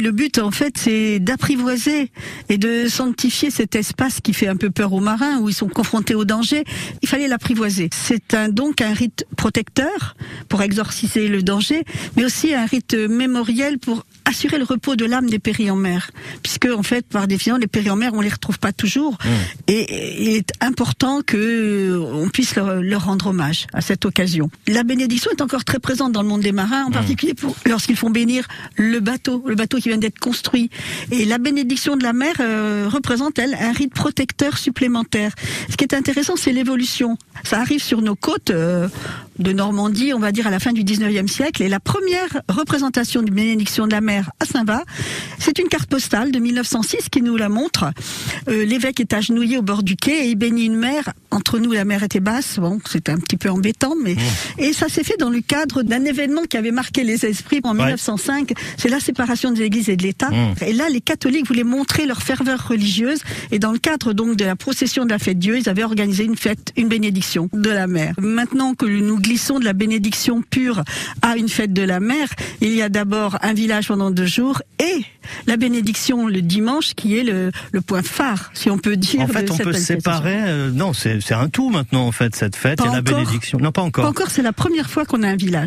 Le but, en fait, c'est d'apprivoiser et de sanctifier cet espace qui fait un peu peur aux marins, où ils sont confrontés au danger. Il fallait l'apprivoiser. C'est donc un rite protecteur pour exorciser le danger, mais aussi un rite mémoriel pour assurer le repos de l'âme des péris en mer, puisque en fait, par définition, les péris en mer, on les retrouve pas toujours, mmh. et il est important que on puisse leur, leur, rendre hommage à cette occasion. La bénédiction est encore très présente dans le monde des marins, en mmh. particulier lorsqu'ils font bénir le bateau, le bateau qui vient d'être construit. Et la bénédiction de la mer euh, représente elle un rite protecteur supplémentaire. Ce qui est intéressant, c'est l'évolution. Ça arrive sur nos côtes euh, de Normandie, on va dire à la fin du 19e siècle, et la première représentation d'une bénédiction de la mer à Saint-Va. C'est une carte postale de 1906 qui nous la montre. Euh, l'évêque est agenouillé au bord du quai et il bénit une mer. Entre nous, la mer était basse. Bon, c'était un petit peu embêtant, mais mmh. et ça s'est fait dans le cadre d'un événement qui avait marqué les esprits en 1905. C'est la séparation de l'Église et de l'État. Mmh. Et là, les catholiques voulaient montrer leur ferveur religieuse. Et dans le cadre donc de la procession de la fête Dieu, ils avaient organisé une fête, une bénédiction de la mer. Maintenant que nous glissons de la bénédiction pure à une fête de la mer, il y a d'abord un village pendant deux jours et la bénédiction le dimanche qui est le, le point phare, si on peut dire. En fait, on peut séparer. Euh, non, c'est un tout maintenant en fait cette fête et la bénédiction. Non, pas encore. Pas encore. C'est la première fois qu'on a un village.